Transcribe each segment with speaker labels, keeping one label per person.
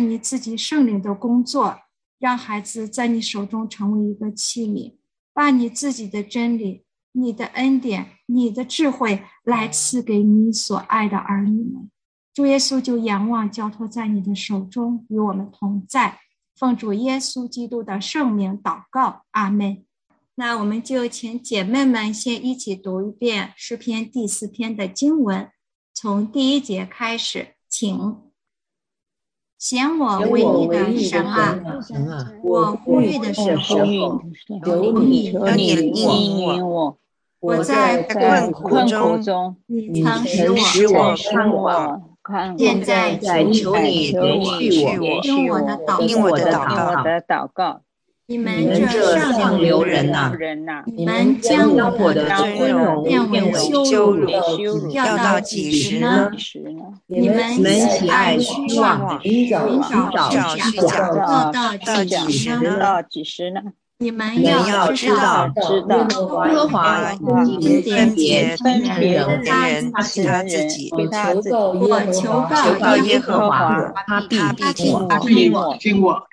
Speaker 1: 你自己圣灵的工作，让孩子在你手中成为一个器皿，把你自己的真理、你的恩典、你的智慧来赐给你所爱的儿女们。主耶稣就仰望交托在你的手中，与我们同在。奉主耶稣基督的圣名祷告，阿门。那我们就请姐妹们先一起读一遍诗篇第四篇的经文，从第一节开始，请。显我唯一的神啊！我呼吁的时候，求你应允我。我在困苦中，你曾使我看望。现在求你允许我，听我的祷告。你们这上流人呐，你们将我的尊荣变为羞辱，要到几时呢？你们喜爱虚妄，寻找虚假，要到几时呢？到几时呢？你们要知道，知道，耶和华分别分别他人人他自己，我求告耶和华，他必听我，听我。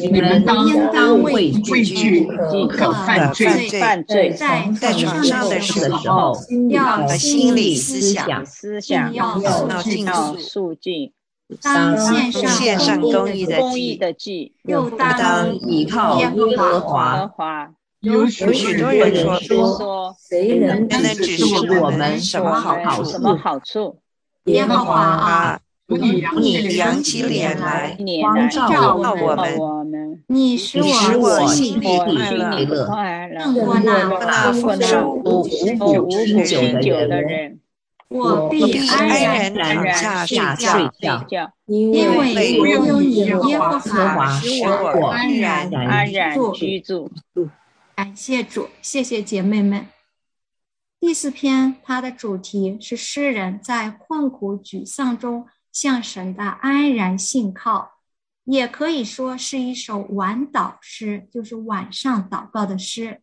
Speaker 1: 你们应当畏惧不可犯罪，犯罪在在床上的时候，要心理思想，思想要尽肃静。当献上公益的公益的祭，又当倚靠耶和华。有许多人说，谁能指示我们什么好什么好处？耶和华啊！你扬起脸来，光照我们。你使我心里快乐，胜过那丰收无无持久的人。我必安然躺下睡觉，因为有你耶和华使我安然安然居住。感谢主，谢谢姐妹们。第四篇，它的主题是诗人在困苦沮丧中。向神的安然信靠，也可以说是一首晚祷诗，就是晚上祷告的诗。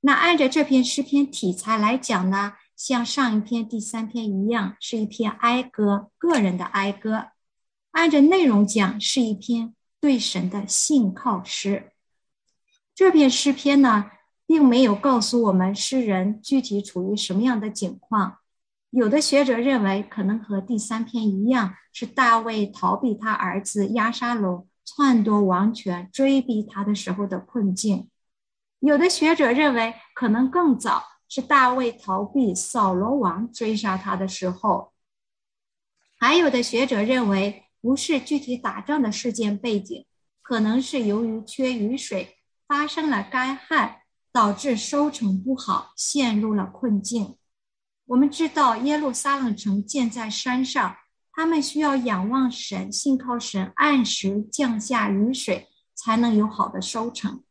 Speaker 1: 那按照这篇诗篇题材来讲呢，像上一篇第三篇一样，是一篇哀歌，个人的哀歌。按照内容讲，是一篇对神的信靠诗。这篇诗篇呢，并没有告诉我们诗人具体处于什么样的境况。有的学者认为，可能和第三篇一样，是大卫逃避他儿子亚沙龙篡夺王权、追逼他的时候的困境；有的学者认为，可能更早，是大卫逃避扫罗王追杀他的时候；还有的学者认为，不是具体打仗的事件背景，可能是由于缺雨水，发生了干旱，导致收成不好，陷入了困境。我们知道耶路撒冷城建在山上，他们需要仰望神，信靠神，按时降下雨水，才能有好的收成。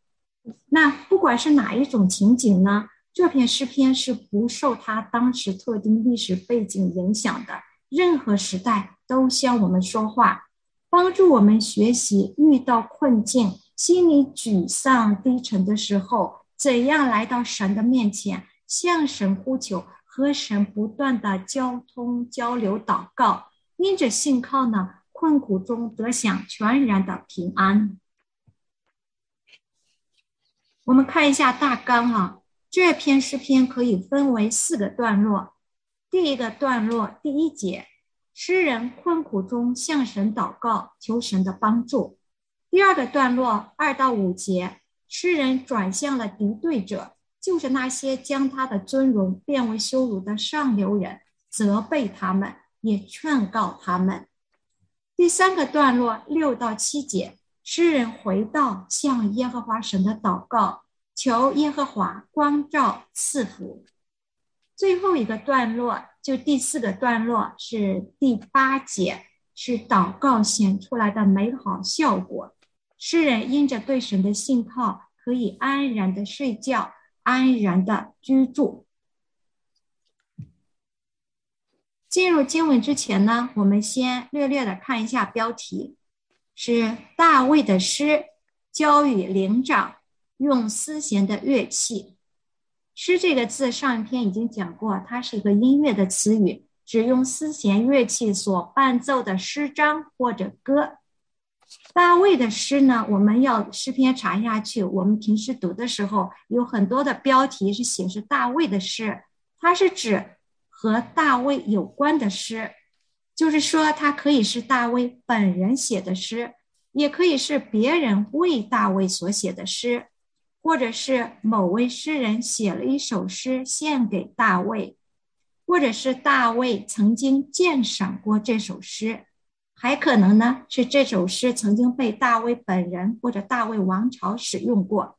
Speaker 1: 那不管是哪一种情景呢？这篇诗篇是不受他当时特定历史背景影响的，任何时代都向我们说话，帮助我们学习遇到困境、心里沮丧低沉的时候，怎样来到神的面前，向神呼求。和神不断的交通交流祷告，因着信靠呢，困苦中得享全然的平安。我们看一下大纲啊，这篇诗篇可以分为四个段落。第一个段落第一节，诗人困苦中向神祷告，求神的帮助。第二个段落二到五节，诗人转向了敌对者。就是那些将他的尊荣变为羞辱的上流人，责备他们，也劝告他们。第三个段落六到七节，诗人回到向耶和华神的祷告，求耶和华光照赐福。最后一个段落就第四个段落是第八节，是祷告显出来的美好效果。诗人因着对神的信靠，可以安然的睡觉。安然的居住。进入经文之前呢，我们先略略的看一下标题，是大卫的诗，交与灵长，用丝弦的乐器。诗这个字上一篇已经讲过，它是一个音乐的词语，指用丝弦乐器所伴奏的诗章或者歌。大卫的诗呢，我们要诗篇查下去。我们平时读的时候，有很多的标题是显示大卫的诗，它是指和大卫有关的诗，就是说，它可以是大卫本人写的诗，也可以是别人为大卫所写的诗，或者是某位诗人写了一首诗献给大卫，或者是大卫曾经鉴赏过这首诗。还可能呢，是这首诗曾经被大卫本人或者大卫王朝使用过。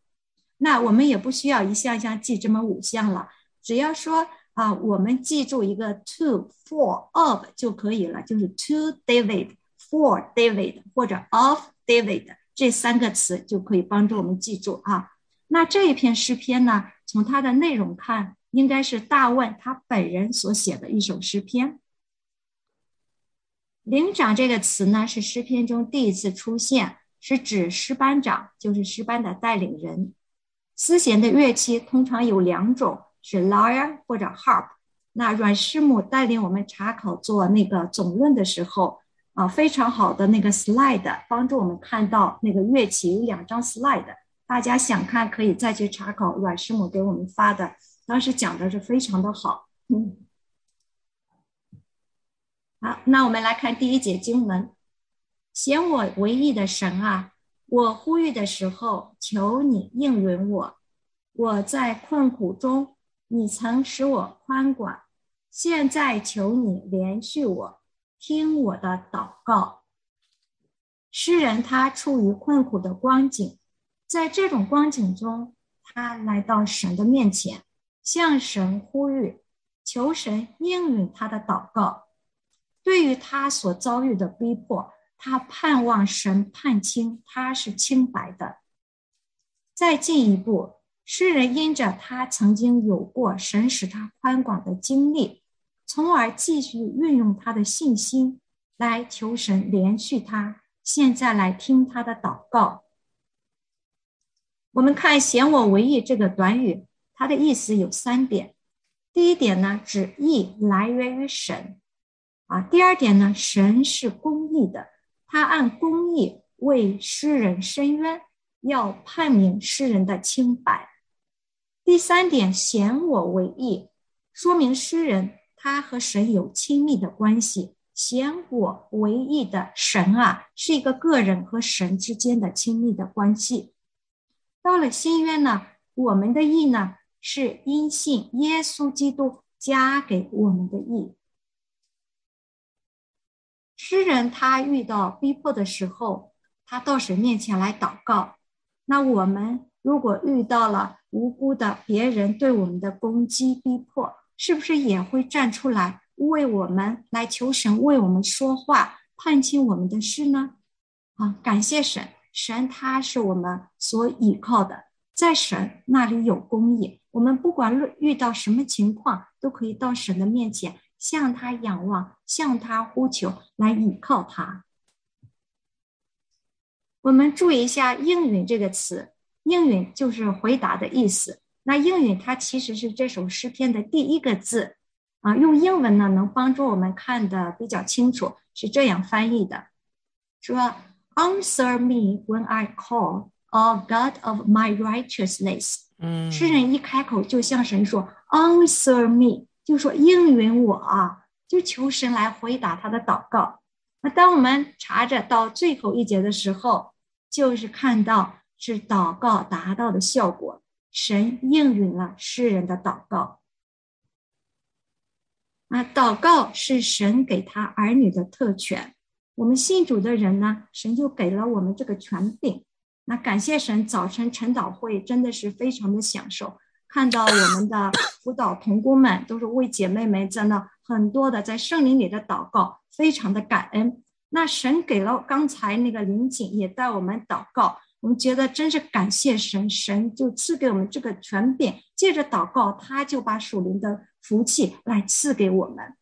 Speaker 1: 那我们也不需要一项项记这么五项了，只要说啊，我们记住一个 to for of 就可以了，就是 to David for David 或者 of David 这三个词就可以帮助我们记住啊。那这一篇诗篇呢，从它的内容看，应该是大卫他本人所写的一首诗篇。领长这个词呢，是诗篇中第一次出现，是指诗班长，就是诗班的带领人。丝弦的乐器通常有两种，是 lyre 或者 harp。那阮师母带领我们查考做那个总论的时候，啊，非常好的那个 slide，帮助我们看到那个乐器有两张 slide。大家想看可以再去查考阮师母给我们发的，当时讲的是非常的好。嗯。好，那我们来看第一节经文：显我为义的神啊，我呼吁的时候，求你应允我。我在困苦中，你曾使我宽广，现在求你连续我，听我的祷告。诗人他处于困苦的光景，在这种光景中，他来到神的面前，向神呼吁，求神应允他的祷告。对于他所遭遇的逼迫，他盼望神判清他是清白的。再进一步，诗人因着他曾经有过神使他宽广的经历，从而继续运用他的信心来求神连续他。现在来听他的祷告。我们看“显我为义”这个短语，它的意思有三点。第一点呢，指义来源于神。啊，第二点呢，神是公义的，他按公义为诗人伸冤，要判明诗人的清白。第三点，显我为义，说明诗人他和神有亲密的关系。显我为义的神啊，是一个个人和神之间的亲密的关系。到了新约呢，我们的义呢，是因信耶稣基督加给我们的义。诗人他遇到逼迫的时候，他到神面前来祷告。那我们如果遇到了无辜的别人对我们的攻击逼迫，是不是也会站出来为我们来求神为我们说话，判清我们的事呢？啊，感谢神，神他是我们所依靠的，在神那里有公义。我们不管遇到什么情况，都可以到神的面前。向他仰望，向他呼求，来倚靠他。我们注意一下“应允”这个词，“应允”就是回答的意思。那“应允”它其实是这首诗篇的第一个字啊。用英文呢，能帮助我们看的比较清楚，是这样翻译的：说，“Answer me when I call, O God of my righteousness。”嗯，诗人一开口就向神说：“Answer me。”就说应允我啊，就求神来回答他的祷告。那当我们查着到最后一节的时候，就是看到是祷告达到的效果，神应允了诗人的祷告。啊，祷告是神给他儿女的特权。我们信主的人呢，神就给了我们这个权柄。那感谢神，早晨晨祷会真的是非常的享受。看到我们的辅导同工们都是为姐妹们在那很多的在圣灵里的祷告，非常的感恩。那神给了刚才那个林景也带我们祷告，我们觉得真是感谢神，神就赐给我们这个权柄，借着祷告，他就把属灵的福气来赐给我们。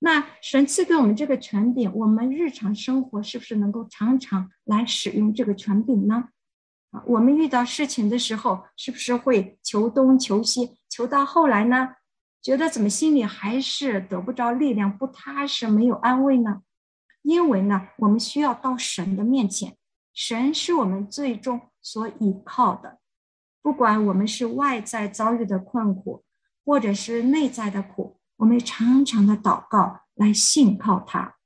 Speaker 1: 那神赐给我们这个权柄，我们日常生活是不是能够常常来使用这个权柄呢？我们遇到事情的时候，是不是会求东求西，求到后来呢？觉得怎么心里还是得不着力量，不踏实，没有安慰呢？因为呢，我们需要到神的面前，神是我们最终所依靠的。不管我们是外在遭遇的困苦，或者是内在的苦，我们常常的祷告来信靠他，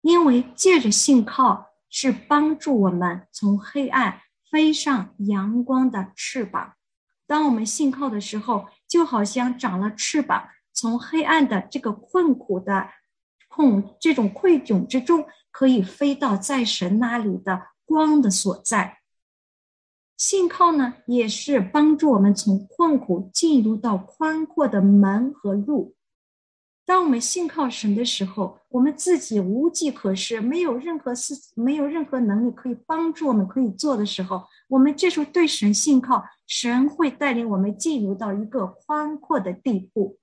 Speaker 1: 因为借着信靠是帮助我们从黑暗飞上阳光的翅膀。当我们信靠的时候，就好像长了翅膀，从黑暗的这个困苦的困这种困窘之中，可以飞到在神那里的光的所在。信靠呢，也是帮助我们从困苦进入到宽阔的门和路。当我们信靠神的时候，我们自己无计可施，没有任何事，没有任何能力可以帮助我们可以做的时候，我们这时候对神信靠，神会带领我们进入到一个宽阔的地步。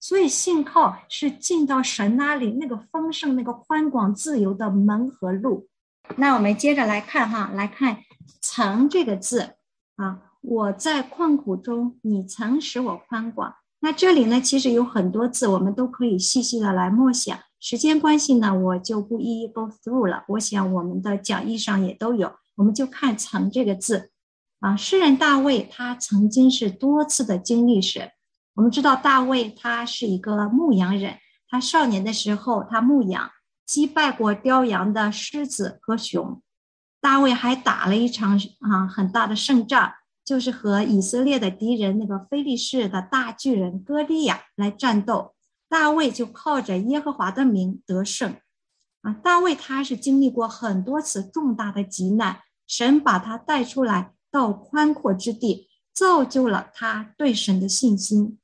Speaker 1: 所以，信靠是进到神那里那个丰盛、那个宽广、自由的门和路。那我们接着来看哈，来看。曾这个字啊，我在困苦中，你曾使我宽广。那这里呢，其实有很多字，我们都可以细细的来默想。时间关系呢，我就不一一 go through 了。我想我们的讲义上也都有，我们就看“曾”这个字啊。诗人大卫他曾经是多次的经历神。我们知道大卫他是一个牧羊人，他少年的时候他牧羊，击败过叼羊的狮子和熊。大卫还打了一场啊很大的胜仗，就是和以色列的敌人那个非利士的大巨人歌利亚来战斗。大卫就靠着耶和华的名得胜。啊，大卫他是经历过很多次重大的急难，神把他带出来到宽阔之地，造就了他对神的信心。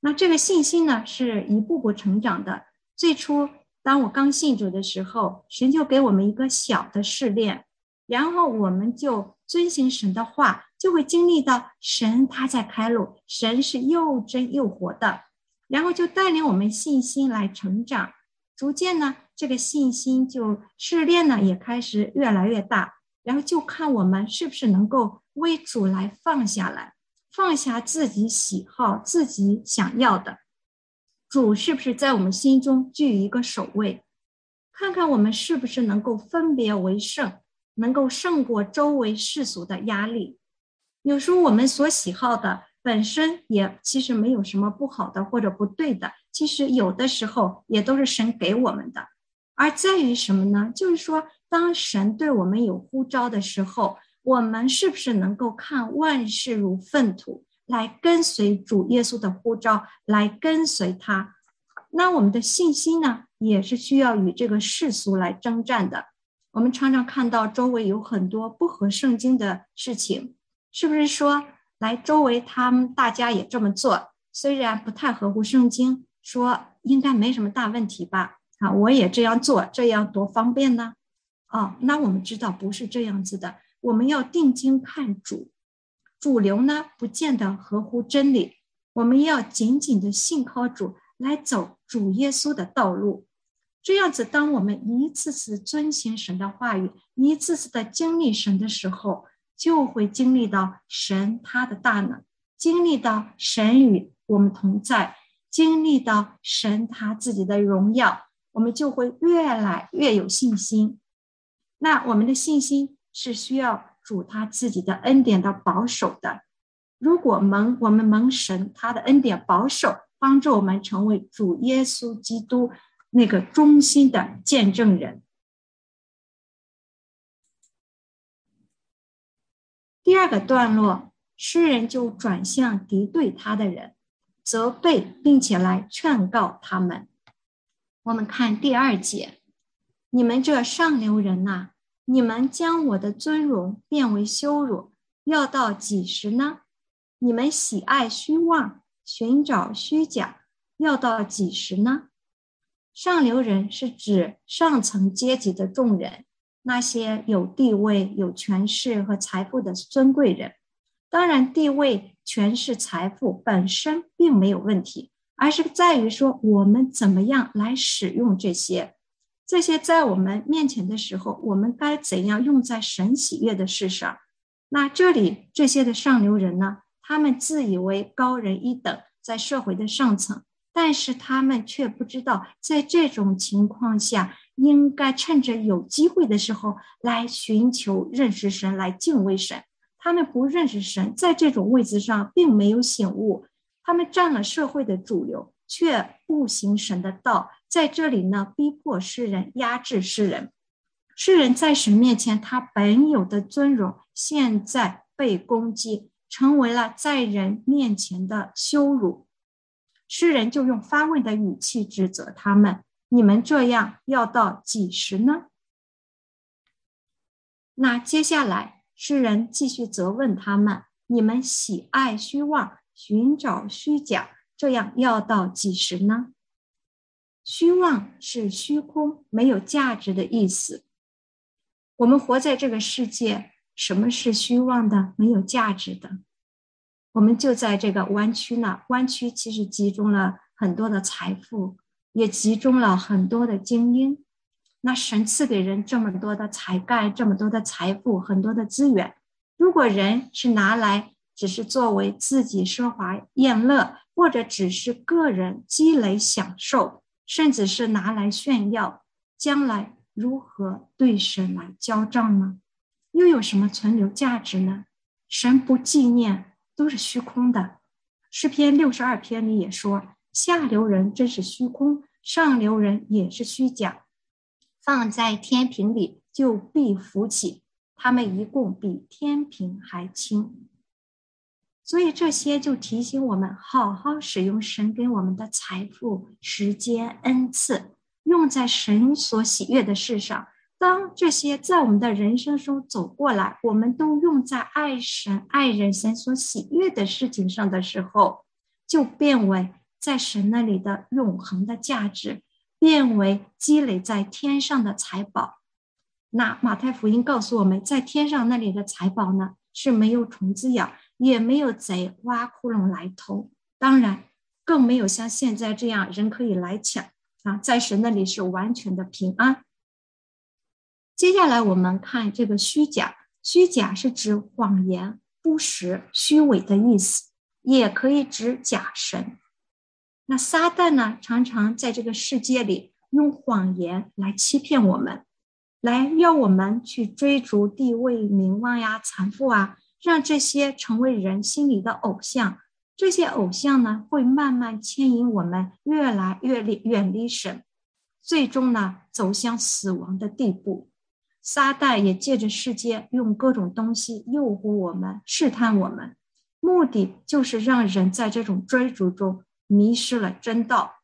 Speaker 1: 那这个信心呢，是一步步成长的。最初，当我刚信主的时候，神就给我们一个小的试炼。然后我们就遵行神的话，就会经历到神他在开路，神是又真又活的，然后就带领我们信心来成长，逐渐呢，这个信心就试炼呢也开始越来越大，然后就看我们是不是能够为主来放下来，放下自己喜好、自己想要的，主是不是在我们心中居于一个首位，看看我们是不是能够分别为圣。能够胜过周围世俗的压力。有时候我们所喜好的本身也其实没有什么不好的或者不对的，其实有的时候也都是神给我们的。而在于什么呢？就是说，当神对我们有呼召的时候，我们是不是能够看万事如粪土，来跟随主耶稣的呼召，来跟随他？那我们的信心呢，也是需要与这个世俗来征战的。我们常常看到周围有很多不合圣经的事情，是不是说来周围他们大家也这么做？虽然不太合乎圣经，说应该没什么大问题吧？啊，我也这样做，这样多方便呢？哦，那我们知道不是这样子的。我们要定睛看主，主流呢不见得合乎真理，我们要紧紧的信靠主，来走主耶稣的道路。这样子，当我们一次次遵循神的话语，一次次的经历神的时候，就会经历到神他的大能，经历到神与我们同在，经历到神他自己的荣耀，我们就会越来越有信心。那我们的信心是需要主他自己的恩典的保守的。如果蒙我们蒙神他的恩典保守，帮助我们成为主耶稣基督。那个忠心的见证人。第二个段落，诗人就转向敌对他的人，责备并且来劝告他们。我们看第二节：你们这上流人呐，你们将我的尊荣变为羞辱，要到几时呢？你们喜爱虚妄，寻找虚假，要到几时呢？上流人是指上层阶级的众人，那些有地位、有权势和财富的尊贵人。当然，地位、权势、财富本身并没有问题，而是在于说我们怎么样来使用这些。这些在我们面前的时候，我们该怎样用在神喜悦的事上？那这里这些的上流人呢？他们自以为高人一等，在社会的上层。但是他们却不知道，在这种情况下，应该趁着有机会的时候来寻求认识神，来敬畏神。他们不认识神，在这种位置上并没有醒悟，他们占了社会的主流，却不行神的道。在这里呢，逼迫世人，压制世人。世人在神面前，他本有的尊荣，现在被攻击，成为了在人面前的羞辱。诗人就用发问的语气指责他们：“你们这样要到几时呢？”那接下来，诗人继续责问他们：“你们喜爱虚妄，寻找虚假，这样要到几时呢？”虚妄是虚空、没有价值的意思。我们活在这个世界，什么是虚妄的、没有价值的？我们就在这个弯曲呢，弯曲其实集中了很多的财富，也集中了很多的精英。那神赐给人这么多的才干，这么多的财富，很多的资源，如果人是拿来只是作为自己奢华宴乐，或者只是个人积累享受，甚至是拿来炫耀，将来如何对神来交账呢？又有什么存留价值呢？神不纪念。都是虚空的，诗篇六十二篇里也说：“下流人真是虚空，上流人也是虚假，放在天平里就必浮起。他们一共比天平还轻。”所以这些就提醒我们，好好使用神给我们的财富、时间、恩赐，用在神所喜悦的事上。当这些在我们的人生中走过来，我们都用在爱神、爱人、神所喜悦的事情上的时候，就变为在神那里的永恒的价值，变为积累在天上的财宝。那马太福音告诉我们，在天上那里的财宝呢，是没有虫子咬，也没有贼挖窟窿来偷，当然更没有像现在这样人可以来抢啊！在神那里是完全的平安。接下来我们看这个虚假，虚假是指谎言、不实、虚伪的意思，也可以指假神。那撒旦呢，常常在这个世界里用谎言来欺骗我们，来要我们去追逐地位、名望呀、财富啊，让这些成为人心里的偶像。这些偶像呢，会慢慢牵引我们越来越离远离神，最终呢，走向死亡的地步。撒旦也借着世界，用各种东西诱惑我们、试探我们，目的就是让人在这种追逐中迷失了真道。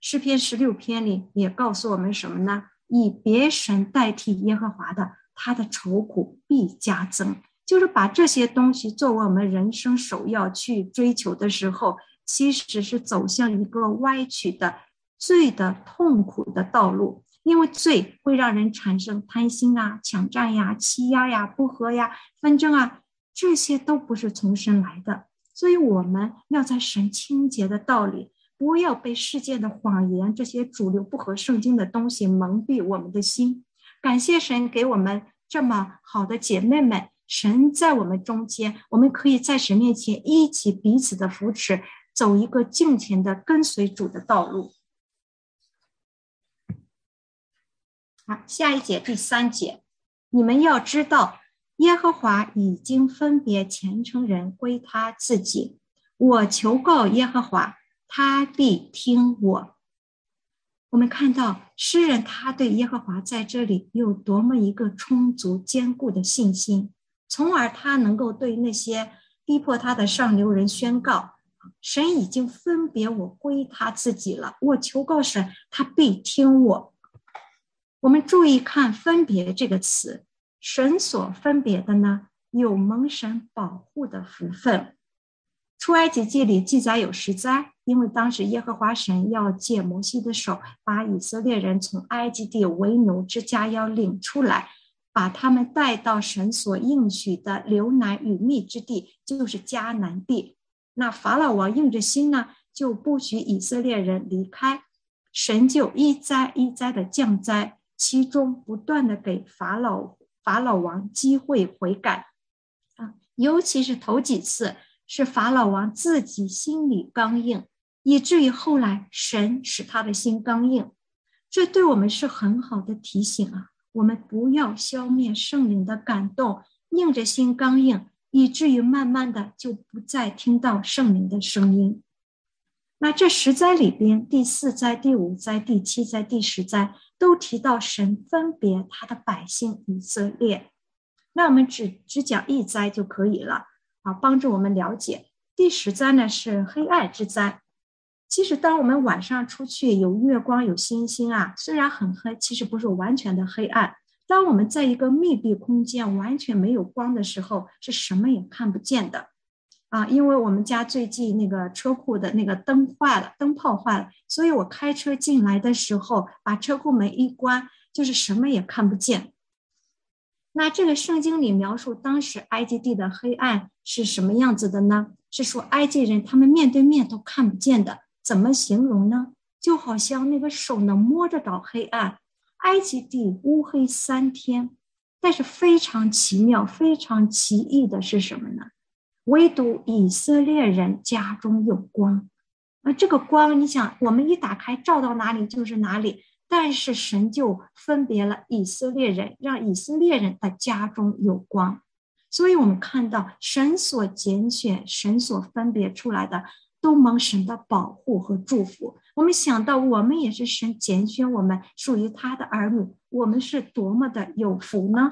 Speaker 1: 诗篇十六篇里也告诉我们什么呢？以别神代替耶和华的，他的愁苦必加增。就是把这些东西作为我们人生首要去追求的时候，其实是走向一个歪曲的、罪的痛苦的道路。因为罪会让人产生贪心啊、抢占呀、欺压呀、不和呀、纷争啊，这些都不是从神来的。所以我们要在神清洁的道理，不要被世界的谎言、这些主流不合圣经的东西蒙蔽我们的心。感谢神给我们这么好的姐妹们，神在我们中间，我们可以在神面前一起彼此的扶持，走一个敬虔的跟随主的道路。好，下一节第三节，你们要知道，耶和华已经分别虔诚人归他自己。我求告耶和华，他必听我。我们看到诗人他对耶和华在这里有多么一个充足坚固的信心，从而他能够对那些逼迫他的上流人宣告：神已经分别我归他自己了。我求告神，他必听我。我们注意看“分别”这个词，神所分别的呢，有蒙神保护的福分。出埃及记里记载有十灾，因为当时耶和华神要借摩西的手，把以色列人从埃及地为奴之家要领出来，把他们带到神所应许的流奶与蜜之地，就是迦南地。那法老王硬着心呢，就不许以色列人离开，神就一灾一灾的降灾。其中不断的给法老法老王机会悔改啊，尤其是头几次是法老王自己心里刚硬，以至于后来神使他的心刚硬。这对我们是很好的提醒啊！我们不要消灭圣灵的感动，硬着心刚硬，以至于慢慢的就不再听到圣灵的声音。那这十灾里边，第四灾、第五灾、第七灾、第十灾都提到神分别他的百姓以色列。那我们只只讲一灾就可以了啊，帮助我们了解。第十灾呢是黑暗之灾。其实，当我们晚上出去有月光、有星星啊，虽然很黑，其实不是完全的黑暗。当我们在一个密闭空间、完全没有光的时候，是什么也看不见的啊！因为我们家最近那个车库的那个灯坏了，灯泡坏了，所以我开车进来的时候，把车库门一关，就是什么也看不见。那这个圣经里描述当时埃及地的黑暗是什么样子的呢？是说埃及人他们面对面都看不见的。怎么形容呢？就好像那个手能摸得到黑暗，埃及地乌黑三天。但是非常奇妙、非常奇异的是什么呢？唯独以色列人家中有光。那这个光，你想，我们一打开，照到哪里就是哪里。但是神就分别了以色列人，让以色列人的家中有光。所以我们看到神所拣选、神所分别出来的。都蒙神的保护和祝福。我们想到，我们也是神拣选我们，属于他的儿女，我们是多么的有福呢？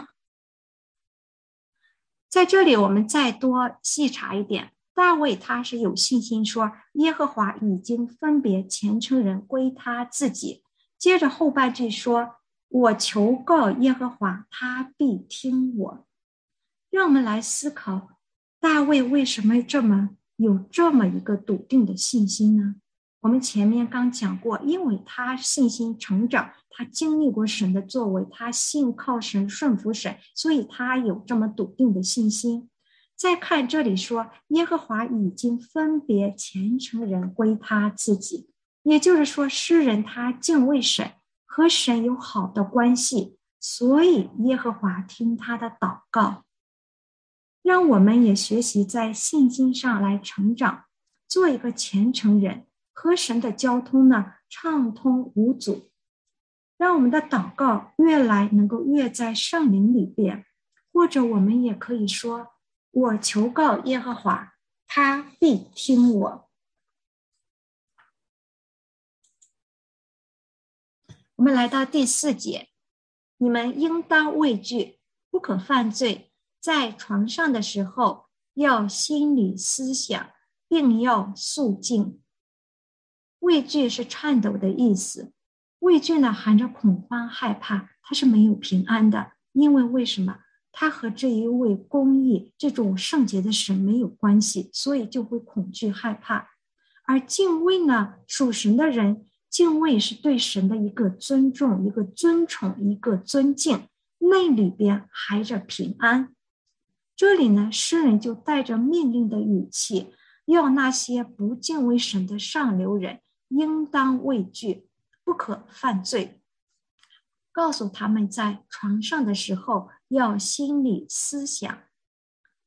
Speaker 1: 在这里，我们再多细查一点。大卫他是有信心说，耶和华已经分别虔诚人归他自己。接着后半句说：“我求告耶和华，他必听我。”让我们来思考，大卫为什么这么？有这么一个笃定的信心呢？我们前面刚讲过，因为他信心成长，他经历过神的作为，他信靠神、顺服神，所以他有这么笃定的信心。再看这里说，耶和华已经分别虔诚人归他自己，也就是说，诗人他敬畏神，和神有好的关系，所以耶和华听他的祷告。让我们也学习在信心上来成长，做一个虔诚人，和神的交通呢畅通无阻。让我们的祷告越来能够越在圣灵里边，或者我们也可以说：“我求告耶和华，他必听我。”我们来到第四节，你们应当畏惧，不可犯罪。在床上的时候，要心里思想，并要肃静。畏惧是颤抖的意思，畏惧呢含着恐慌、害怕，他是没有平安的。因为为什么？他和这一位公义、这种圣洁的神没有关系，所以就会恐惧、害怕。而敬畏呢，属神的人敬畏是对神的一个尊重、一个尊崇、一个尊敬，那里边含着平安。这里呢，诗人就带着命令的语气，要那些不敬畏神的上流人应当畏惧，不可犯罪。告诉他们在床上的时候要心里思想，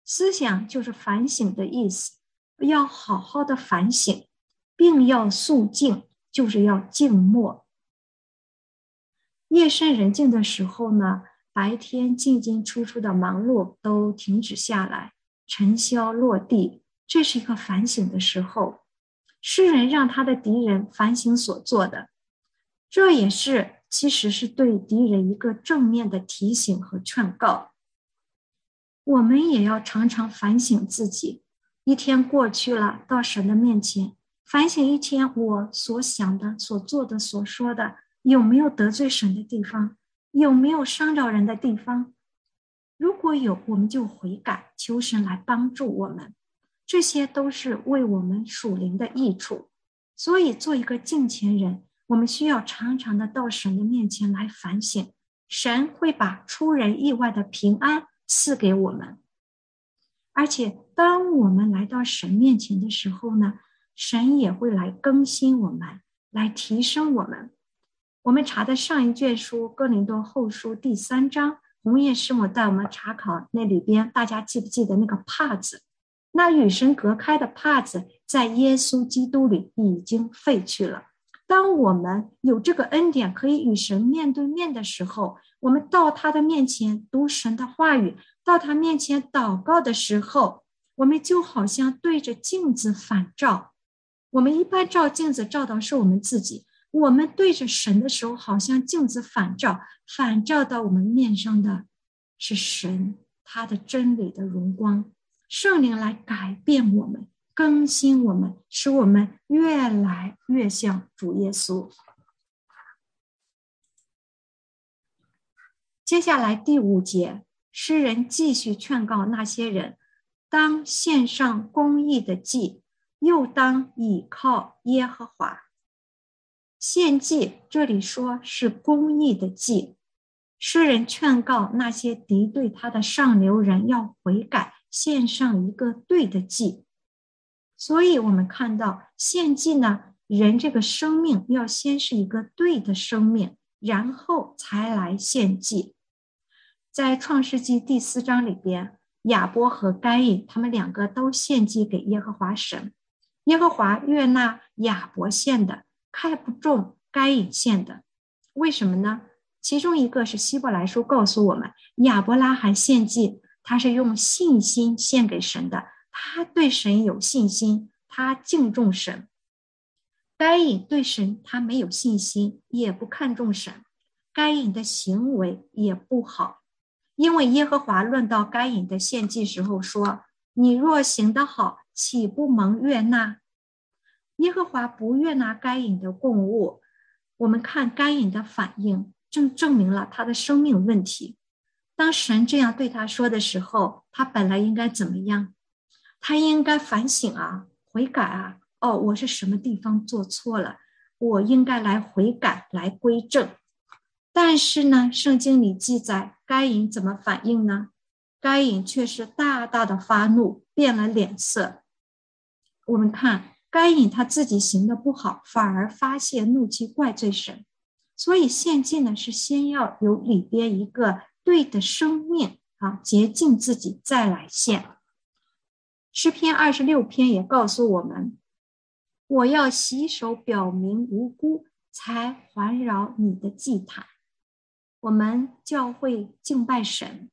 Speaker 1: 思想就是反省的意思，要好好的反省，并要肃静，就是要静默。夜深人静的时候呢。白天进进出出的忙碌都停止下来，尘嚣落地，这是一个反省的时候。诗人让他的敌人反省所做的，这也是其实是对敌人一个正面的提醒和劝告。我们也要常常反省自己，一天过去了，到神的面前反省一天，我所想的、所做的、所说的，有没有得罪神的地方？有没有伤着人的地方？如果有，我们就悔改，求神来帮助我们。这些都是为我们属灵的益处。所以，做一个敬虔人，我们需要常常的到神的面前来反省。神会把出人意外的平安赐给我们。而且，当我们来到神面前的时候呢，神也会来更新我们，来提升我们。我们查的上一卷书《哥林多后书》第三章，红叶师母带我们查考那里边，大家记不记得那个帕子？那与神隔开的帕子，在耶稣基督里已经废去了。当我们有这个恩典，可以与神面对面的时候，我们到他的面前读神的话语，到他面前祷告的时候，我们就好像对着镜子反照。我们一般照镜子照的是我们自己，我们对着神的时候，好像镜子反照，反照到我们面上的是神他的真理的荣光，圣灵来改变我们。更新我们，使我们越来越像主耶稣。接下来第五节，诗人继续劝告那些人：当献上公义的祭，又当倚靠耶和华。献祭这里说是公义的祭，诗人劝告那些敌对他的上流人要悔改，献上一个对的祭。所以，我们看到献祭呢，人这个生命要先是一个对的生命，然后才来献祭。在创世纪第四章里边，亚伯和该隐他们两个都献祭给耶和华神，耶和华悦纳亚伯献的，看不中该隐献的。为什么呢？其中一个是希伯来书告诉我们，亚伯拉罕献祭，他是用信心献给神的。他对神有信心，他敬重神。该隐对神他没有信心，也不看重神。该隐的行为也不好，因为耶和华论到该隐的献祭时候说：“你若行得好，岂不蒙悦纳？”耶和华不悦纳该隐的供物。我们看该隐的反应，正证明了他的生命问题。当神这样对他说的时候，他本来应该怎么样？他应该反省啊，悔改啊！哦，我是什么地方做错了？我应该来悔改，来归正。但是呢，圣经里记载该隐怎么反应呢？该隐却是大大的发怒，变了脸色。我们看该隐他自己行的不好，反而发泄怒气，怪罪神。所以献祭呢，是先要有里边一个对的生命啊，洁净自己，再来献。诗篇二十六篇也告诉我们：“我要洗手，表明无辜，才环绕你的祭坛。”我们教会敬拜神，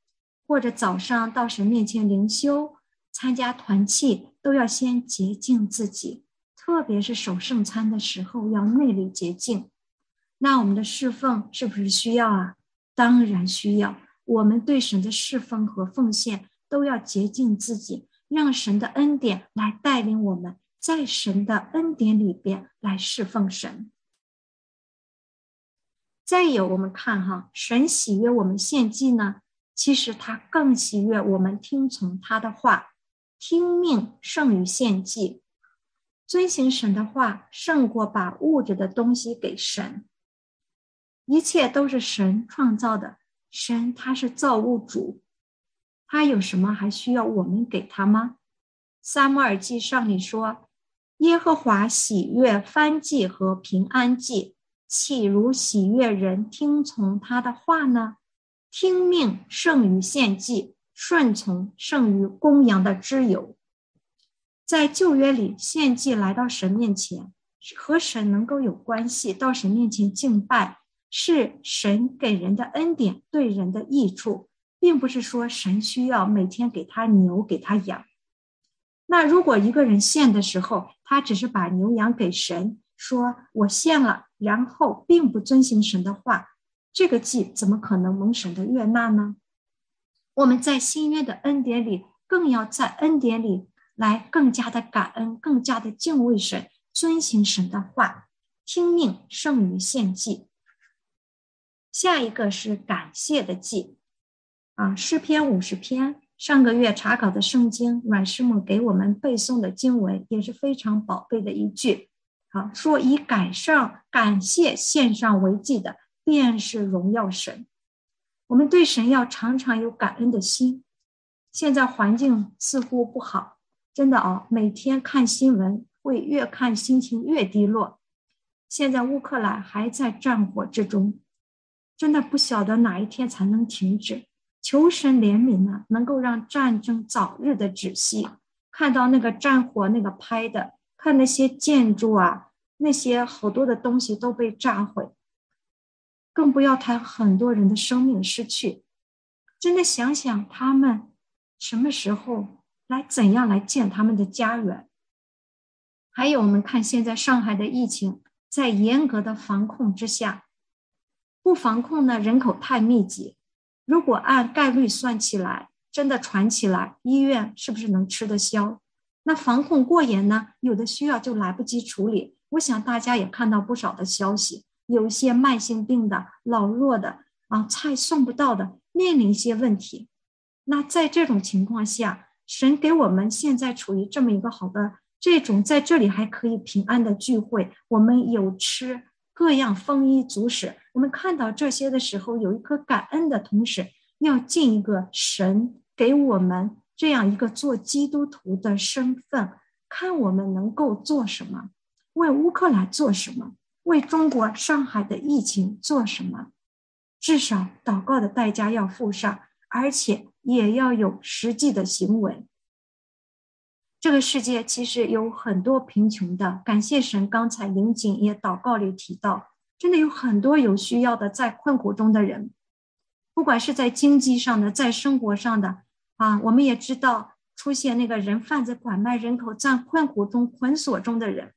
Speaker 1: 或者早上到神面前灵修、参加团契，都要先洁净自己，特别是守圣餐的时候要内里洁净。那我们的侍奉是不是需要啊？当然需要。我们对神的侍奉和奉献都要洁净自己。让神的恩典来带领我们，在神的恩典里边来侍奉神。再有，我们看哈，神喜悦我们献祭呢，其实他更喜悦我们听从他的话，听命胜于献祭，遵行神的话胜过把物质的东西给神。一切都是神创造的，神他是造物主。他有什么还需要我们给他吗？撒母耳记上里说：“耶和华喜悦翻祭和平安祭，岂如喜悦人听从他的话呢？听命胜于献祭，顺从胜于公羊的脂油。”在旧约里，献祭来到神面前，和神能够有关系，到神面前敬拜，是神给人的恩典，对人的益处。并不是说神需要每天给他牛给他羊，那如果一个人献的时候，他只是把牛羊给神，说我献了，然后并不遵行神的话，这个祭怎么可能蒙神的悦纳呢？我们在新约的恩典里，更要在恩典里来更加的感恩，更加的敬畏神，遵行神的话，听命胜于献祭。下一个是感谢的祭。啊，诗篇五十篇，上个月查考的圣经，阮师母给我们背诵的经文也是非常宝贝的一句。好，说以感上感谢献上为祭的，便是荣耀神。我们对神要常常有感恩的心。现在环境似乎不好，真的哦，每天看新闻会越看心情越低落。现在乌克兰还在战火之中，真的不晓得哪一天才能停止。求神怜悯呢，能够让战争早日的止息。看到那个战火，那个拍的，看那些建筑啊，那些好多的东西都被炸毁，更不要谈很多人的生命失去。真的想想他们什么时候来，怎样来建他们的家园？还有，我们看现在上海的疫情，在严格的防控之下，不防控呢，人口太密集。如果按概率算起来，真的传起来，医院是不是能吃得消？那防控过严呢？有的需要就来不及处理。我想大家也看到不少的消息，有一些慢性病的、老弱的啊，菜送不到的，面临一些问题。那在这种情况下，神给我们现在处于这么一个好的这种，在这里还可以平安的聚会，我们有吃各样丰衣足食。我们看到这些的时候，有一颗感恩的同时，要敬一个神给我们。这样一个做基督徒的身份，看我们能够做什么，为乌克兰做什么，为中国上海的疫情做什么，至少祷告的代价要付上，而且也要有实际的行为。这个世界其实有很多贫穷的，感谢神，刚才林景也祷告里提到，真的有很多有需要的，在困苦中的人，不管是在经济上的，在生活上的。啊，我们也知道出现那个人贩子拐卖人口，在困苦中捆锁中的人，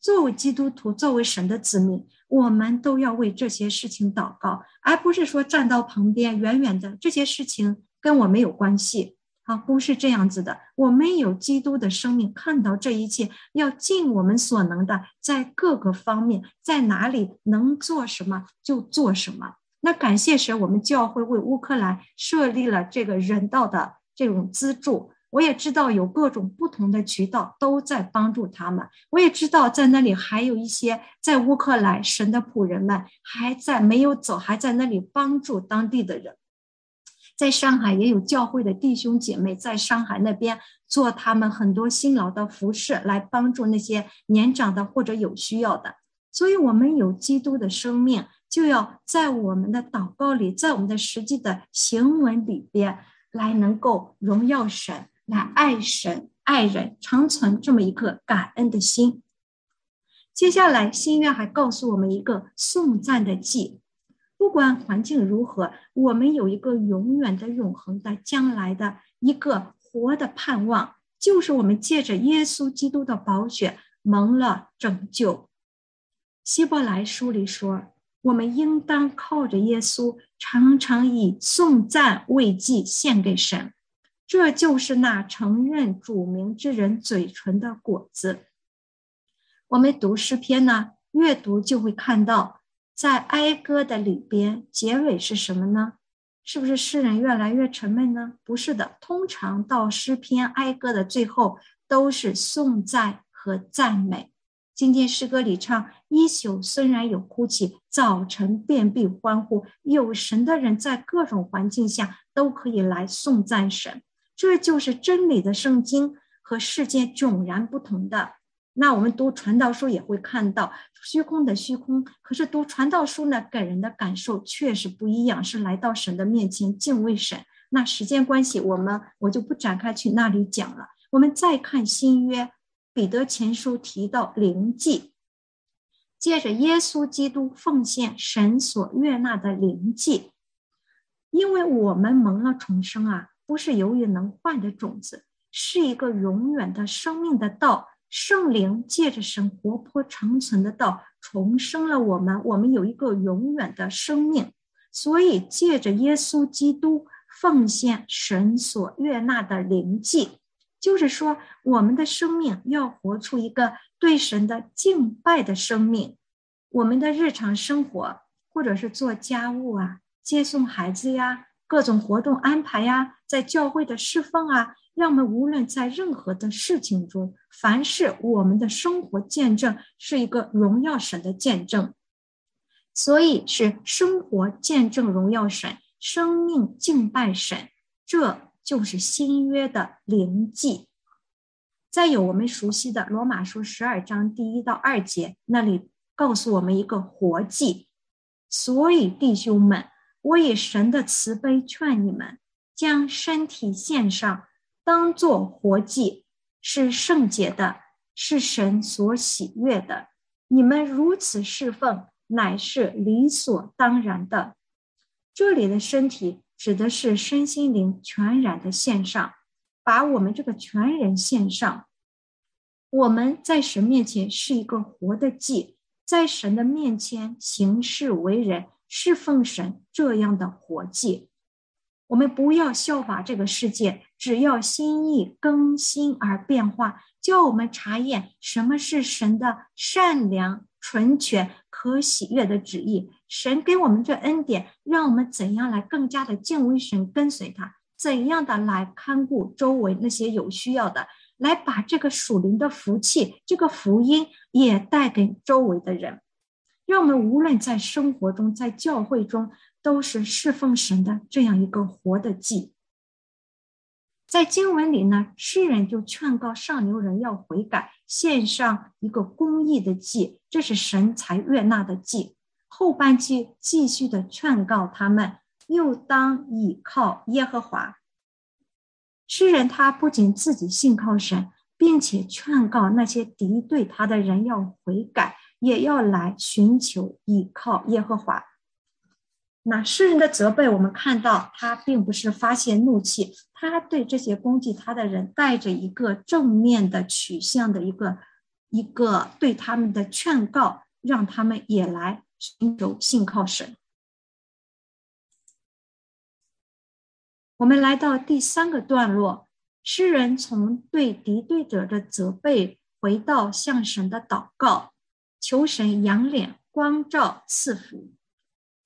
Speaker 1: 作为基督徒，作为神的子民，我们都要为这些事情祷告，而不是说站到旁边远远的，这些事情跟我没有关系。啊，不是这样子的，我们有基督的生命，看到这一切，要尽我们所能的，在各个方面，在哪里能做什么就做什么。那感谢神，我们教会为乌克兰设立了这个人道的。这种资助，我也知道有各种不同的渠道都在帮助他们。我也知道在那里还有一些在乌克兰神的仆人们还在没有走，还在那里帮助当地的人。在上海也有教会的弟兄姐妹在上海那边做他们很多辛劳的服饰，来帮助那些年长的或者有需要的。所以，我们有基督的生命，就要在我们的祷告里，在我们的实际的行文里边。来能够荣耀神，来爱神爱人，长存这么一个感恩的心。接下来，心愿还告诉我们一个颂赞的记：不管环境如何，我们有一个永远的、永恒的、将来的一个活的盼望，就是我们借着耶稣基督的宝血蒙了拯救。希伯来书里说。我们应当靠着耶稣，常常以颂赞慰藉献给神，这就是那承认主名之人嘴唇的果子。我们读诗篇呢，阅读就会看到，在哀歌的里边，结尾是什么呢？是不是诗人越来越沉闷呢？不是的，通常到诗篇哀歌的最后，都是颂赞和赞美。今天诗歌里唱：一宿虽然有哭泣，早晨便必欢呼。有神的人在各种环境下都可以来颂赞神，这就是真理的圣经和世界迥然不同的。那我们读传道书也会看到虚空的虚空，可是读传道书呢，给人的感受确实不一样，是来到神的面前敬畏神。那时间关系，我们我就不展开去那里讲了。我们再看新约。彼得前书提到灵祭，借着耶稣基督奉献神所悦纳的灵祭，因为我们蒙了重生啊，不是由于能换的种子，是一个永远的生命的道。圣灵借着神活泼长存的道重生了我们，我们有一个永远的生命。所以借着耶稣基督奉献神所悦纳的灵祭。就是说，我们的生命要活出一个对神的敬拜的生命。我们的日常生活，或者是做家务啊、接送孩子呀、各种活动安排呀，在教会的侍奉啊，让我们无论在任何的事情中，凡是我们的生活见证是一个荣耀神的见证。所以是生活见证荣耀神，生命敬拜神。这。就是新约的灵祭，再有我们熟悉的罗马书十二章第一到二节，那里告诉我们一个活祭。所以弟兄们，我以神的慈悲劝你们，将身体献上，当做活祭，是圣洁的，是神所喜悦的。你们如此侍奉，乃是理所当然的。这里的身体指的是身心灵全然的献上，把我们这个全人献上。我们在神面前是一个活的祭，在神的面前行事为人，侍奉神这样的活祭。我们不要效法这个世界，只要心意更新而变化。叫我们查验什么是神的善良、纯全、可喜悦的旨意。神给我们这恩典，让我们怎样来更加的敬畏神、跟随他？怎样的来看顾周围那些有需要的？来把这个属灵的福气、这个福音也带给周围的人。让我们无论在生活中、在教会中，都是侍奉神的这样一个活的祭。在经文里呢，诗人就劝告上流人要悔改，献上一个公义的祭，这是神才悦纳的祭。后半句继续的劝告他们，又当倚靠耶和华。诗人他不仅自己信靠神，并且劝告那些敌对他的人要悔改，也要来寻求倚靠耶和华。那诗人的责备，我们看到他并不是发泄怒气，他对这些攻击他的人带着一个正面的取向的一个一个对他们的劝告，让他们也来寻求信靠神。我们来到第三个段落，诗人从对敌对者的责备，回到向神的祷告，求神仰脸光照赐福。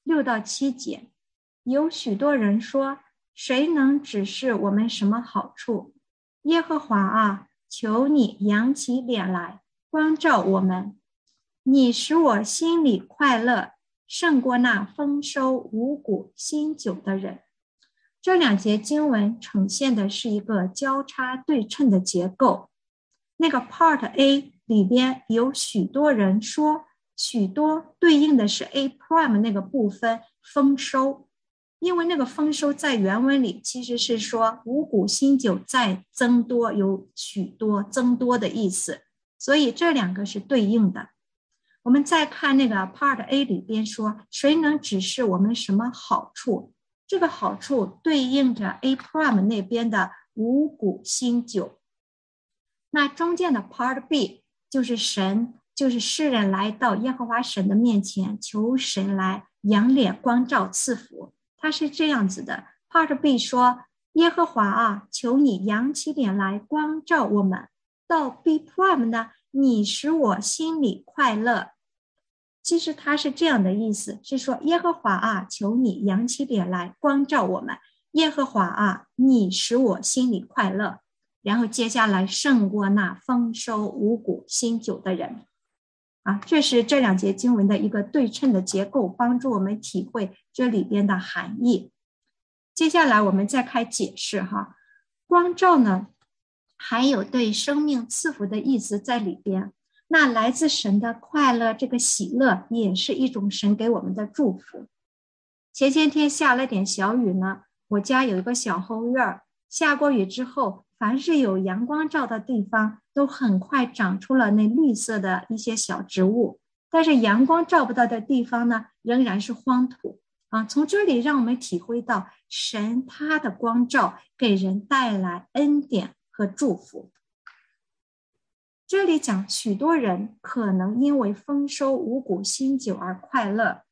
Speaker 1: 六到七节，有许多人说：“谁能指示我们什么好处？”耶和华啊，求你扬起脸来，光照我们。你使我心里快乐，胜过那丰收五谷新酒的人。这两节经文呈现的是一个交叉对称的结构。那个 Part A 里边有许多人说。许多对应的是 A prime 那个部分丰收，因为那个丰收在原文里其实是说五谷新酒在增多，有许多增多的意思，所以这两个是对应的。我们再看那个 Part A 里边说，谁能指示我们什么好处？这个好处对应着 A prime 那边的五谷新酒。那中间的 Part B 就是神。就是世人来到耶和华神的面前，求神来仰脸光照赐福。他是这样子的：Part B 说，耶和华啊，求你扬起脸来光照我们。到 B Prime 呢，你使我心里快乐。其实他是这样的意思，是说耶和华啊，求你扬起脸来光照我们。耶和华啊，你使我心里快乐。然后接下来胜过那丰收五谷新酒的人。啊，这是这两节经文的一个对称的结构，帮助我们体会这里边的含义。接下来我们再开解释哈，光照呢，还有对生命赐福的意思在里边。那来自神的快乐，这个喜乐也是一种神给我们的祝福。前些天下了点小雨呢，我家有一个小后院，下过雨之后。凡是有阳光照的地方，都很快长出了那绿色的一些小植物。但是阳光照不到的地方呢，仍然是荒土啊。从这里让我们体会到神他的光照给人带来恩典和祝福。这里讲许多人可能因为丰收五谷新酒而快乐，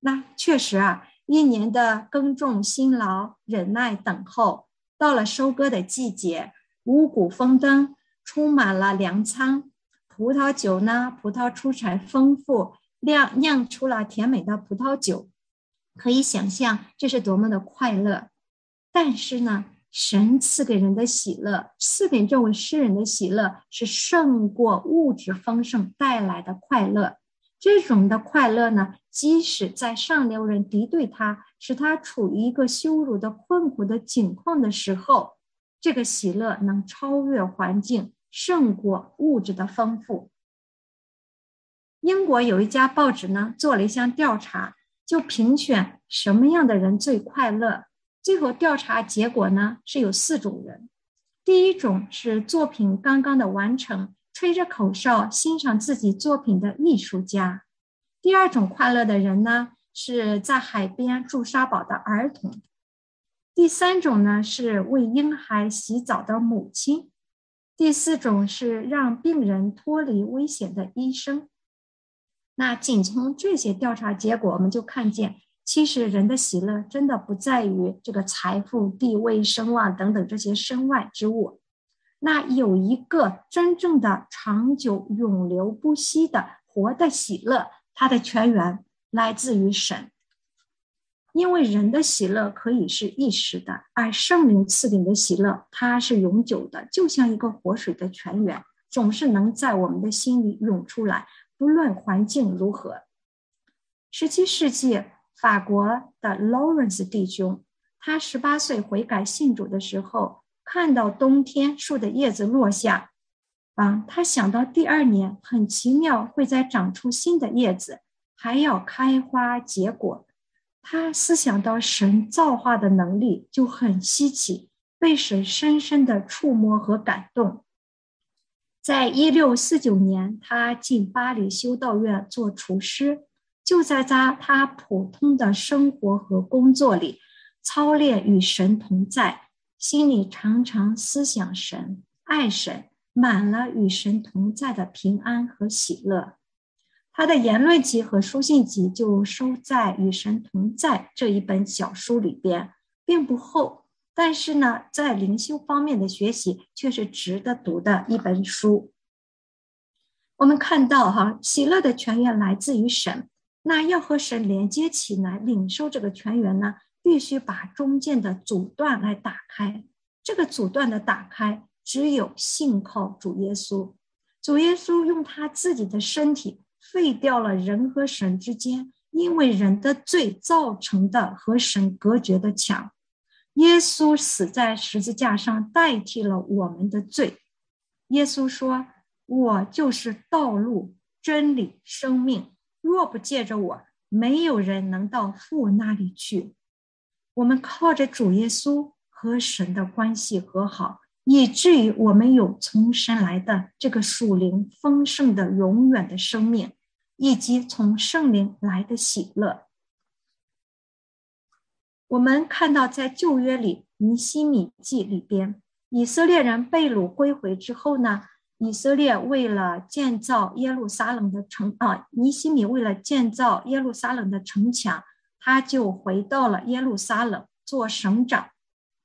Speaker 1: 那确实啊，一年的耕种辛劳、忍耐等候。到了收割的季节，五谷丰登，充满了粮仓。葡萄酒呢，葡萄出产丰富，酿酿出了甜美的葡萄酒。可以想象这是多么的快乐。但是呢，神赐给人的喜乐，赐给这位诗人的喜乐，是胜过物质丰盛带来的快乐。这种的快乐呢，即使在上流人敌对他，使他处于一个羞辱的困苦的境况的时候，这个喜乐能超越环境，胜过物质的丰富。英国有一家报纸呢，做了一项调查，就评选什么样的人最快乐。最后调查结果呢，是有四种人。第一种是作品刚刚的完成，吹着口哨欣赏自己作品的艺术家。第二种快乐的人呢，是在海边住沙堡的儿童。第三种呢，是为婴孩洗澡的母亲。第四种是让病人脱离危险的医生。那仅从这些调查结果，我们就看见，其实人的喜乐真的不在于这个财富、地位、声望等等这些身外之物。那有一个真正的、长久、永流不息的活的喜乐。它的泉源来自于神，因为人的喜乐可以是一时的，而圣灵赐给的喜乐它是永久的，就像一个活水的泉源，总是能在我们的心里涌出来，不论环境如何。十七世纪，法国的 Lawrence 弟兄，他十八岁悔改信主的时候，看到冬天树的叶子落下。啊，他想到第二年很奇妙，会再长出新的叶子，还要开花结果。他思想到神造化的能力就很稀奇，被神深深的触摸和感动。在一六四九年，他进巴黎修道院做厨师，就在他他普通的生活和工作里操练与神同在，心里常常思想神，爱神。满了与神同在的平安和喜乐。他的言论集和书信集就收在《与神同在》这一本小书里边，并不厚，但是呢，在灵修方面的学习却是值得读的一本书。我们看到，哈，喜乐的泉源来自于神。那要和神连接起来，领受这个泉源呢，必须把中间的阻断来打开。这个阻断的打开。只有信靠主耶稣，主耶稣用他自己的身体废掉了人和神之间因为人的罪造成的和神隔绝的墙。耶稣死在十字架上，代替了我们的罪。耶稣说：“我就是道路、真理、生命，若不借着我，没有人能到父那里去。”我们靠着主耶稣和神的关系和好。以至于我们有从神来的这个属灵丰盛的永远的生命，以及从圣灵来的喜乐。我们看到，在旧约里《尼希米记》里边，以色列人被掳归回之后呢，以色列为了建造耶路撒冷的城啊，尼希米为了建造耶路撒冷的城墙，他就回到了耶路撒冷做省长。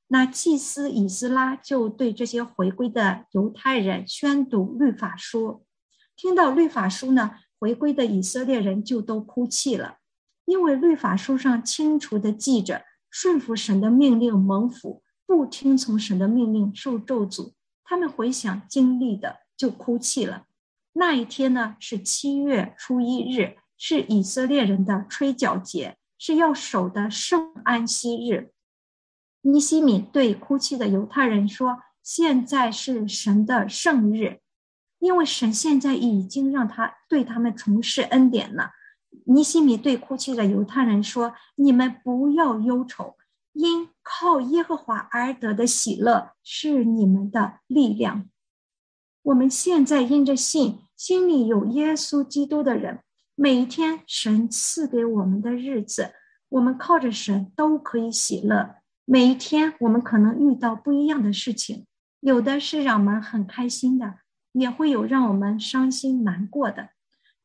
Speaker 1: 那祭司以斯拉就对这些回归的犹太人宣读律法书，听到律法书呢，回归的以色列人就都哭泣了，因为律法书上清楚的记着顺服神的命令蒙福，不听从神的命令受咒诅。他们回想经历的就哭泣了。那一天呢是七月初一日，是以色列人的吹角节，是要守的圣安息日。尼西米对哭泣的犹太人说：“现在是神的圣日，因为神现在已经让他对他们重施恩典了。”尼西米对哭泣的犹太人说：“你们不要忧愁，因靠耶和华而得的喜乐是你们的力量。我们现在因着信，心里有耶稣基督的人，每一天神赐给我们的日子，我们靠着神都可以喜乐。”每一天，我们可能遇到不一样的事情，有的是让我们很开心的，也会有让我们伤心难过的。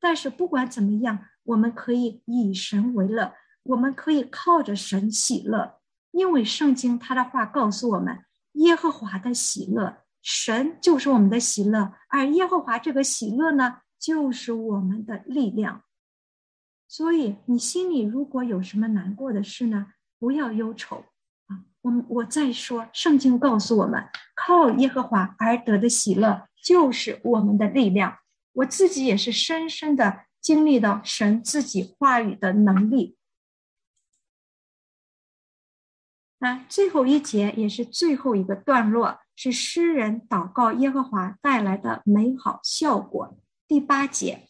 Speaker 1: 但是不管怎么样，我们可以以神为乐，我们可以靠着神喜乐，因为圣经他的话告诉我们，耶和华的喜乐，神就是我们的喜乐，而耶和华这个喜乐呢，就是我们的力量。所以，你心里如果有什么难过的事呢，不要忧愁啊。我们我再说，圣经告诉我们，靠耶和华而得的喜乐就是我们的力量。我自己也是深深的经历到神自己话语的能力。那最后一节也是最后一个段落，是诗人祷告耶和华带来的美好效果。第八节，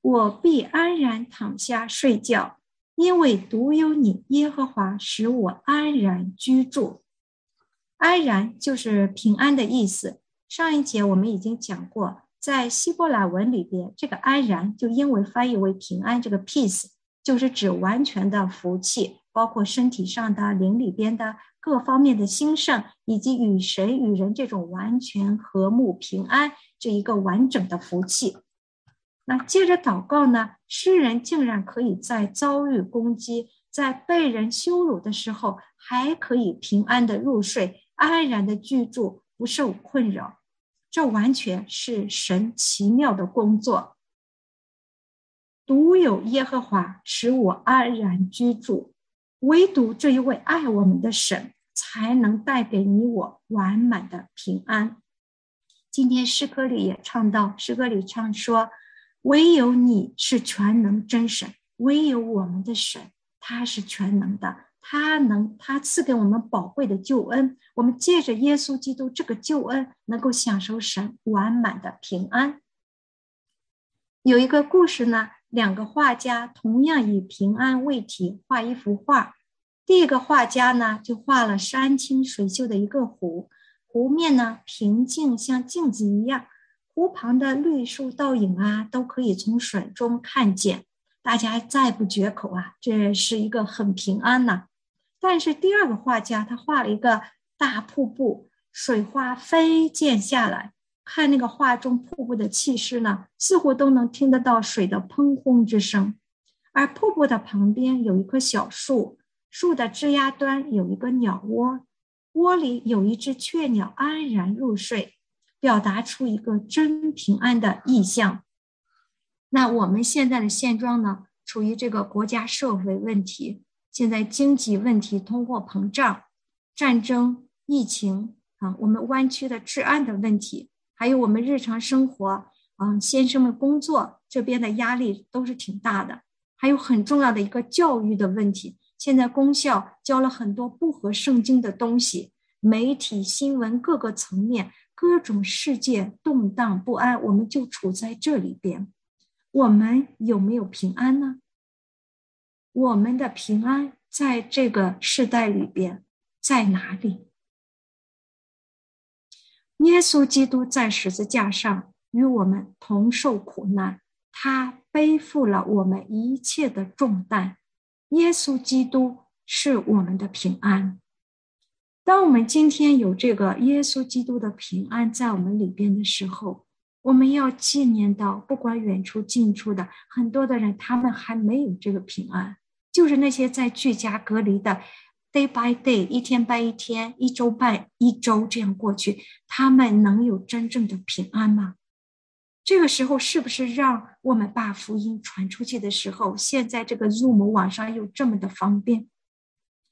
Speaker 1: 我必安然躺下睡觉。因为独有你，耶和华使我安然居住。安然就是平安的意思。上一节我们已经讲过，在希伯来文里边，这个安然就英文翻译为平安，这个 peace 就是指完全的福气，包括身体上的、灵里边的各方面的兴盛，以及与神与人这种完全和睦平安这一个完整的福气。那接着祷告呢，诗人竟然可以在遭遇攻击、在被人羞辱的时候，还可以平安的入睡，安然的居住，不受困扰。这完全是神奇妙的工作。独有耶和华使我安然居住，唯独这一位爱我们的神，才能带给你我完满的平安。今天诗歌里也唱到，诗歌里唱说：“唯有你是全能真神，唯有我们的神，他是全能的。”他能，他赐给我们宝贵的救恩，我们借着耶稣基督这个救恩，能够享受神完满的平安。有一个故事呢，两个画家同样以平安为题画一幅画。第一个画家呢，就画了山清水秀的一个湖，湖面呢平静像镜子一样，湖旁的绿树倒影啊，都可以从水中看见，大家赞不绝口啊，这是一个很平安呐。但是第二个画家他画了一个大瀑布，水花飞溅下来，看那个画中瀑布的气势呢，似乎都能听得到水的砰轰之声。而瀑布的旁边有一棵小树，树的枝丫端有一个鸟窝，窝里有一只雀鸟安然入睡，表达出一个真平安的意象。那我们现在的现状呢，处于这个国家社会问题。现在经济问题、通货膨胀、战争、疫情啊，我们湾区的治安的问题，还有我们日常生活啊，先生们工作这边的压力都是挺大的。还有很重要的一个教育的问题，现在公校教了很多不合圣经的东西，媒体新闻各个层面，各种世界动荡不安，我们就处在这里边。我们有没有平安呢？我们的平安在这个世代里边在哪里？耶稣基督在十字架上与我们同受苦难，他背负了我们一切的重担。耶稣基督是我们的平安。当我们今天有这个耶稣基督的平安在我们里边的时候，我们要纪念到，不管远处近处的很多的人，他们还没有这个平安。就是那些在居家隔离的，day by day，一天拜一天，一周拜一周，这样过去，他们能有真正的平安吗？这个时候，是不是让我们把福音传出去的时候，现在这个 Zoom 网上又这么的方便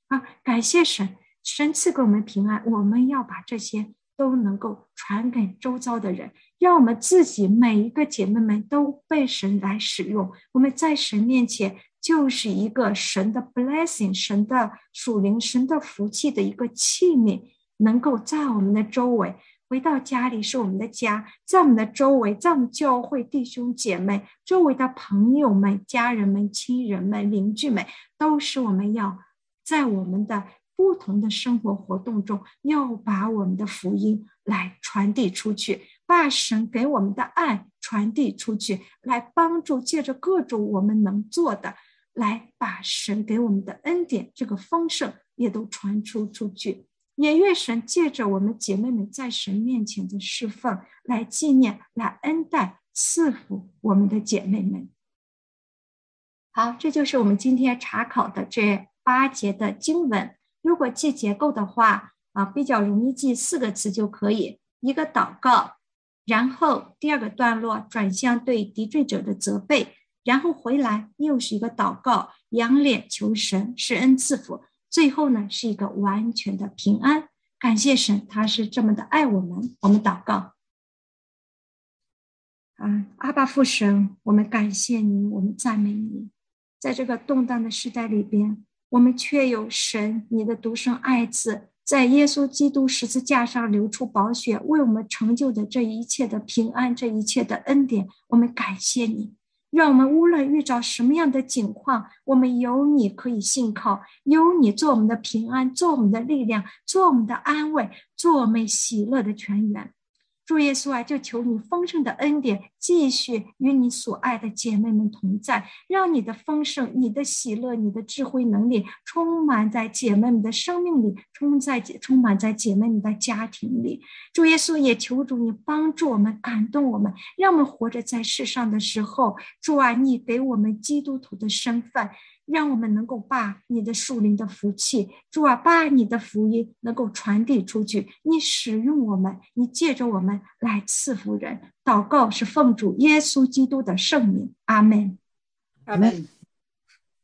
Speaker 1: 啊？感谢神，神赐给我们平安，我们要把这些都能够传给周遭的人，让我们自己每一个姐妹们都被神来使用，我们在神面前。就是一个神的 blessing，神的属灵，神的福气的一个器皿，能够在我们的周围，回到家里是我们的家，在我们的周围，在我们教会弟兄姐妹周围的朋友们、家人们、亲人们、邻居们，都是我们要在我们的不同的生活活动中，要把我们的福音来传递出去，把神给我们的爱传递出去，来帮助借着各种我们能做的。来把神给我们的恩典，这个丰盛也都传出出去，也愿神借着我们姐妹们在神面前的侍奉，来纪念、来恩待、赐福我们的姐妹们。好，这就是我们今天查考的这八节的经文。如果记结构的话，啊，比较容易记四个词就可以：一个祷告，然后第二个段落转向对敌对者的责备。然后回来又是一个祷告，仰脸求神施恩赐福，最后呢是一个完全的平安。感谢神，他是这么的爱我们。我们祷告，啊，阿爸父神，我们感谢你，我们赞美你。在这个动荡的时代里边，我们却有神，你的独生爱子，在耶稣基督十字架上流出宝血，为我们成就的这一切的平安，这一切的恩典，我们感谢你。让我们无论遇到什么样的境况，我们有你可以信靠，有你做我们的平安，做我们的力量，做我们的安慰，做我们喜乐的泉源。主耶稣啊，就求你丰盛的恩典继续与你所爱的姐妹们同在，让你的丰盛、你的喜乐、你的智慧能力充满在姐妹们的生命里，充在充满在姐妹们的家庭里。主耶稣也求主你帮助我们，感动我们，让我们活着在世上的时候，主啊，你给我们基督徒的身份。让我们能够把你的树林的福气，主啊，把你的福音能够传递出去。你使用我们，你借着我们来赐福人。祷告是奉主耶稣基督的圣名，阿门，
Speaker 2: 阿门。